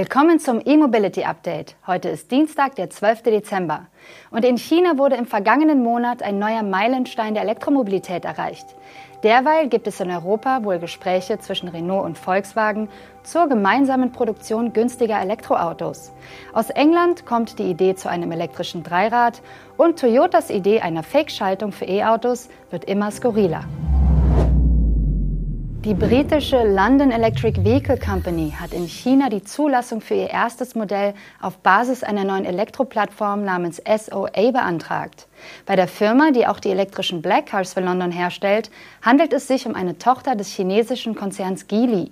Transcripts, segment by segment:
Willkommen zum E-Mobility Update. Heute ist Dienstag, der 12. Dezember. Und in China wurde im vergangenen Monat ein neuer Meilenstein der Elektromobilität erreicht. Derweil gibt es in Europa wohl Gespräche zwischen Renault und Volkswagen zur gemeinsamen Produktion günstiger Elektroautos. Aus England kommt die Idee zu einem elektrischen Dreirad und Toyotas Idee einer Fake-Schaltung für E-Autos wird immer skurriler. Die britische London Electric Vehicle Company hat in China die Zulassung für ihr erstes Modell auf Basis einer neuen Elektroplattform namens SOA beantragt. Bei der Firma, die auch die elektrischen Black Cars für London herstellt, handelt es sich um eine Tochter des chinesischen Konzerns Geely.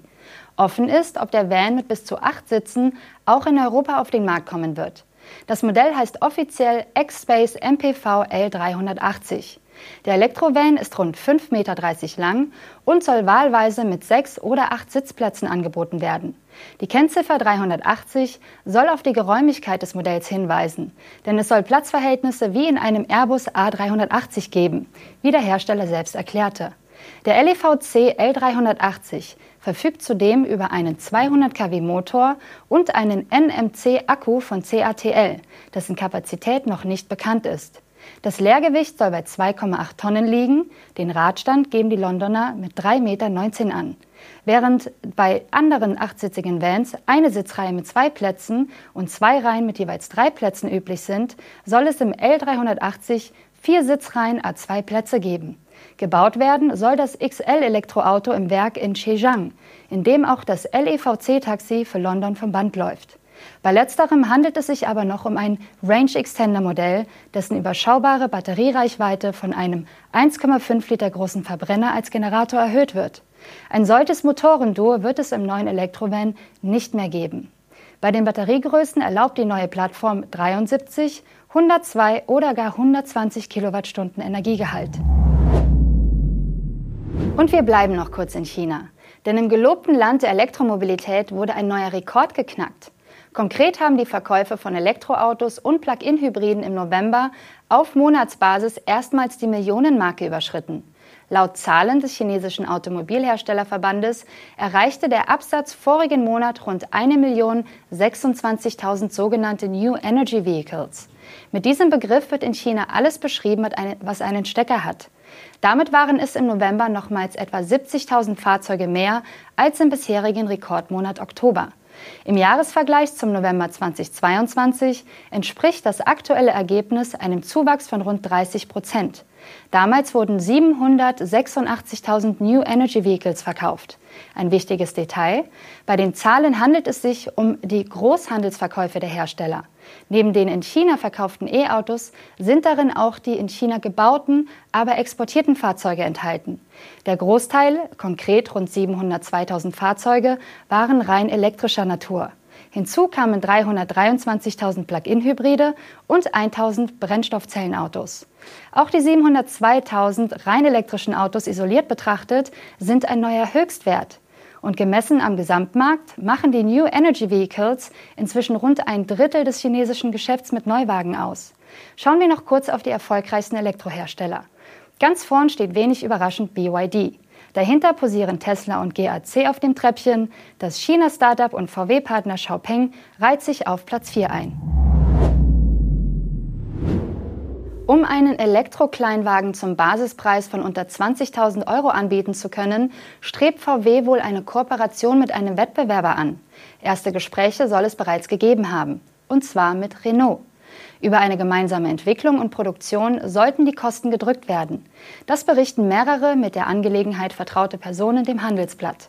Offen ist, ob der Van mit bis zu acht Sitzen auch in Europa auf den Markt kommen wird. Das Modell heißt offiziell X-Space MPV L380. Der Elektrovan ist rund 5,30 Meter lang und soll wahlweise mit sechs oder acht Sitzplätzen angeboten werden. Die Kennziffer 380 soll auf die Geräumigkeit des Modells hinweisen, denn es soll Platzverhältnisse wie in einem Airbus A380 geben, wie der Hersteller selbst erklärte. Der LEVC L380 verfügt zudem über einen 200 kW Motor und einen NMC-Akku von CATL, dessen Kapazität noch nicht bekannt ist. Das Leergewicht soll bei 2,8 Tonnen liegen. Den Radstand geben die Londoner mit 3,19 Meter an. Während bei anderen achtsitzigen Vans eine Sitzreihe mit zwei Plätzen und zwei Reihen mit jeweils drei Plätzen üblich sind, soll es im L380 vier Sitzreihen a zwei Plätze geben. Gebaut werden soll das XL-Elektroauto im Werk in Zhejiang, in dem auch das LEVC-Taxi für London vom Band läuft. Bei letzterem handelt es sich aber noch um ein Range Extender Modell, dessen überschaubare Batteriereichweite von einem 1,5 Liter großen Verbrenner als Generator erhöht wird. Ein solches Motorenduo wird es im neuen Elektrovan nicht mehr geben. Bei den Batteriegrößen erlaubt die neue Plattform 73, 102 oder gar 120 Kilowattstunden Energiegehalt. Und wir bleiben noch kurz in China. Denn im gelobten Land der Elektromobilität wurde ein neuer Rekord geknackt. Konkret haben die Verkäufe von Elektroautos und Plug-in-Hybriden im November auf Monatsbasis erstmals die Millionenmarke überschritten. Laut Zahlen des chinesischen Automobilherstellerverbandes erreichte der Absatz vorigen Monat rund 1.026.000 sogenannte New Energy Vehicles. Mit diesem Begriff wird in China alles beschrieben, was einen Stecker hat. Damit waren es im November nochmals etwa 70.000 Fahrzeuge mehr als im bisherigen Rekordmonat Oktober. Im Jahresvergleich zum November 2022 entspricht das aktuelle Ergebnis einem Zuwachs von rund 30 Prozent. Damals wurden 786.000 New Energy Vehicles verkauft. Ein wichtiges Detail, bei den Zahlen handelt es sich um die Großhandelsverkäufe der Hersteller. Neben den in China verkauften E-Autos sind darin auch die in China gebauten, aber exportierten Fahrzeuge enthalten. Der Großteil, konkret rund 702.000 Fahrzeuge, waren rein elektrischer Natur. Hinzu kamen 323.000 Plug-in-Hybride und 1.000 Brennstoffzellenautos. Auch die 702.000 rein elektrischen Autos isoliert betrachtet sind ein neuer Höchstwert. Und gemessen am Gesamtmarkt machen die New Energy Vehicles inzwischen rund ein Drittel des chinesischen Geschäfts mit Neuwagen aus. Schauen wir noch kurz auf die erfolgreichsten Elektrohersteller. Ganz vorn steht wenig überraschend BYD. Dahinter posieren Tesla und GAC auf dem Treppchen. Das China-Startup und VW-Partner Xiaopeng reiht sich auf Platz 4 ein. Um einen Elektrokleinwagen zum Basispreis von unter 20.000 Euro anbieten zu können, strebt VW wohl eine Kooperation mit einem Wettbewerber an. Erste Gespräche soll es bereits gegeben haben, und zwar mit Renault. Über eine gemeinsame Entwicklung und Produktion sollten die Kosten gedrückt werden. Das berichten mehrere mit der Angelegenheit vertraute Personen dem Handelsblatt.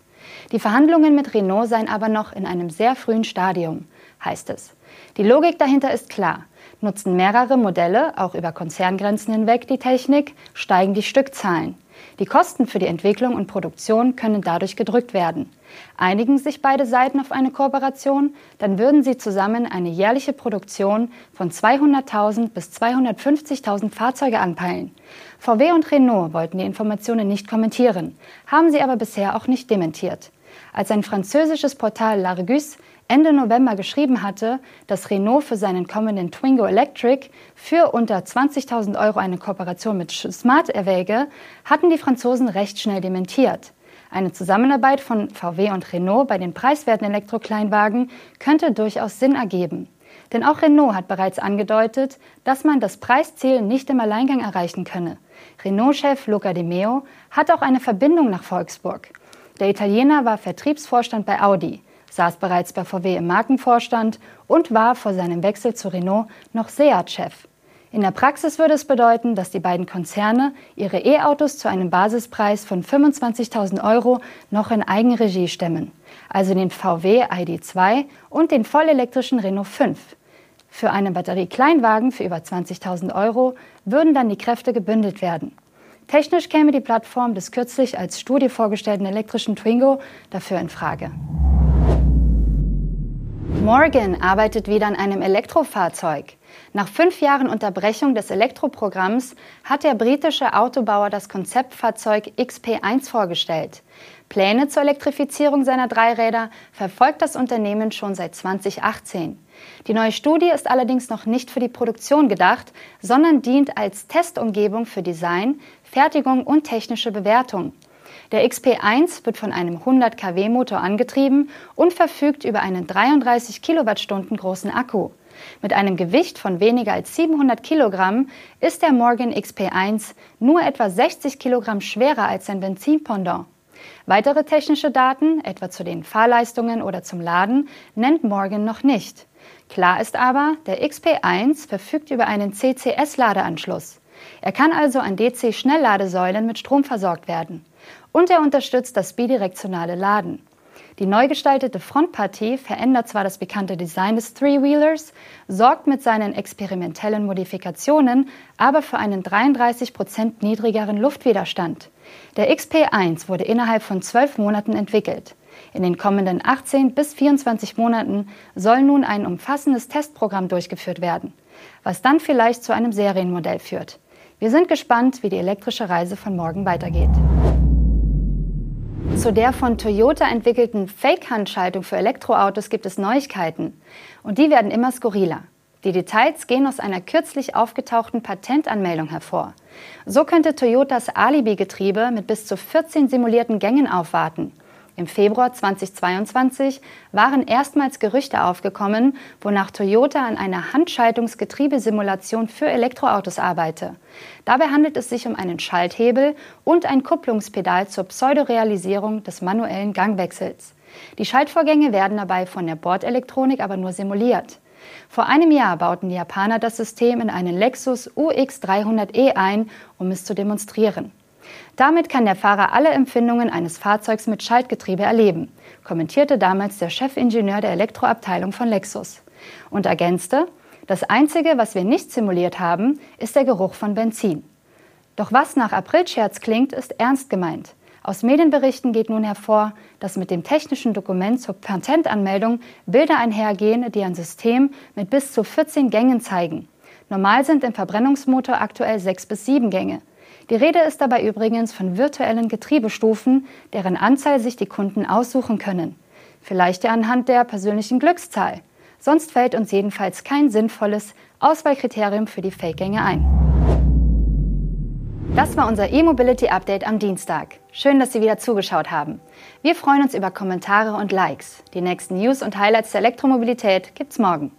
Die Verhandlungen mit Renault seien aber noch in einem sehr frühen Stadium, heißt es. Die Logik dahinter ist klar. Nutzen mehrere Modelle, auch über Konzerngrenzen hinweg, die Technik, steigen die Stückzahlen. Die Kosten für die Entwicklung und Produktion können dadurch gedrückt werden. Einigen sich beide Seiten auf eine Kooperation, dann würden sie zusammen eine jährliche Produktion von 200.000 bis 250.000 Fahrzeuge anpeilen. VW und Renault wollten die Informationen nicht kommentieren, haben sie aber bisher auch nicht dementiert. Als ein französisches Portal L'Argus Ende November geschrieben hatte, dass Renault für seinen kommenden Twingo Electric für unter 20.000 Euro eine Kooperation mit Smart erwäge, hatten die Franzosen recht schnell dementiert. Eine Zusammenarbeit von VW und Renault bei den preiswerten Elektrokleinwagen könnte durchaus Sinn ergeben. Denn auch Renault hat bereits angedeutet, dass man das Preisziel nicht im Alleingang erreichen könne. Renault-Chef Luca Di Meo hat auch eine Verbindung nach Volksburg. Der Italiener war Vertriebsvorstand bei Audi, saß bereits bei VW im Markenvorstand und war vor seinem Wechsel zu Renault noch Seat-Chef. In der Praxis würde es bedeuten, dass die beiden Konzerne ihre E-Autos zu einem Basispreis von 25.000 Euro noch in Eigenregie stemmen, also den VW ID2 und den vollelektrischen Renault 5. Für einen Batteriekleinwagen für über 20.000 Euro würden dann die Kräfte gebündelt werden. Technisch käme die Plattform des kürzlich als Studie vorgestellten elektrischen Twingo dafür in Frage. Morgan arbeitet wieder an einem Elektrofahrzeug. Nach fünf Jahren Unterbrechung des Elektroprogramms hat der britische Autobauer das Konzeptfahrzeug XP1 vorgestellt. Pläne zur Elektrifizierung seiner Dreiräder verfolgt das Unternehmen schon seit 2018. Die neue Studie ist allerdings noch nicht für die Produktion gedacht, sondern dient als Testumgebung für Design, Fertigung und technische Bewertung. Der XP1 wird von einem 100 kW Motor angetrieben und verfügt über einen 33 Kilowattstunden großen Akku. Mit einem Gewicht von weniger als 700 Kilogramm ist der Morgan XP1 nur etwa 60 Kilogramm schwerer als sein Benzinpendant. Weitere technische Daten, etwa zu den Fahrleistungen oder zum Laden, nennt Morgan noch nicht. Klar ist aber, der XP1 verfügt über einen CCS-Ladeanschluss. Er kann also an DC-Schnellladesäulen mit Strom versorgt werden. Und er unterstützt das bidirektionale Laden. Die neu gestaltete Frontpartie verändert zwar das bekannte Design des Three-Wheelers, sorgt mit seinen experimentellen Modifikationen aber für einen 33 Prozent niedrigeren Luftwiderstand. Der XP1 wurde innerhalb von zwölf Monaten entwickelt. In den kommenden 18 bis 24 Monaten soll nun ein umfassendes Testprogramm durchgeführt werden, was dann vielleicht zu einem Serienmodell führt. Wir sind gespannt, wie die elektrische Reise von morgen weitergeht. Zu der von Toyota entwickelten Fake-Handschaltung für Elektroautos gibt es Neuigkeiten. Und die werden immer skurriler. Die Details gehen aus einer kürzlich aufgetauchten Patentanmeldung hervor. So könnte Toyotas Alibi-Getriebe mit bis zu 14 simulierten Gängen aufwarten. Im Februar 2022 waren erstmals Gerüchte aufgekommen, wonach Toyota an einer Handschaltungsgetriebesimulation für Elektroautos arbeite. Dabei handelt es sich um einen Schalthebel und ein Kupplungspedal zur Pseudorealisierung des manuellen Gangwechsels. Die Schaltvorgänge werden dabei von der Bordelektronik aber nur simuliert. Vor einem Jahr bauten die Japaner das System in einen Lexus UX300e ein, um es zu demonstrieren. Damit kann der Fahrer alle Empfindungen eines Fahrzeugs mit Schaltgetriebe erleben, kommentierte damals der Chefingenieur der Elektroabteilung von Lexus und ergänzte, das Einzige, was wir nicht simuliert haben, ist der Geruch von Benzin. Doch was nach Aprilscherz klingt, ist ernst gemeint. Aus Medienberichten geht nun hervor, dass mit dem technischen Dokument zur Patentanmeldung Bilder einhergehen, die ein System mit bis zu 14 Gängen zeigen. Normal sind im Verbrennungsmotor aktuell sechs bis sieben Gänge. Die Rede ist dabei übrigens von virtuellen Getriebestufen, deren Anzahl sich die Kunden aussuchen können. Vielleicht ja anhand der persönlichen Glückszahl. Sonst fällt uns jedenfalls kein sinnvolles Auswahlkriterium für die Fake-Gänge ein. Das war unser E-Mobility Update am Dienstag. Schön, dass Sie wieder zugeschaut haben. Wir freuen uns über Kommentare und Likes. Die nächsten News und Highlights der Elektromobilität gibt's morgen.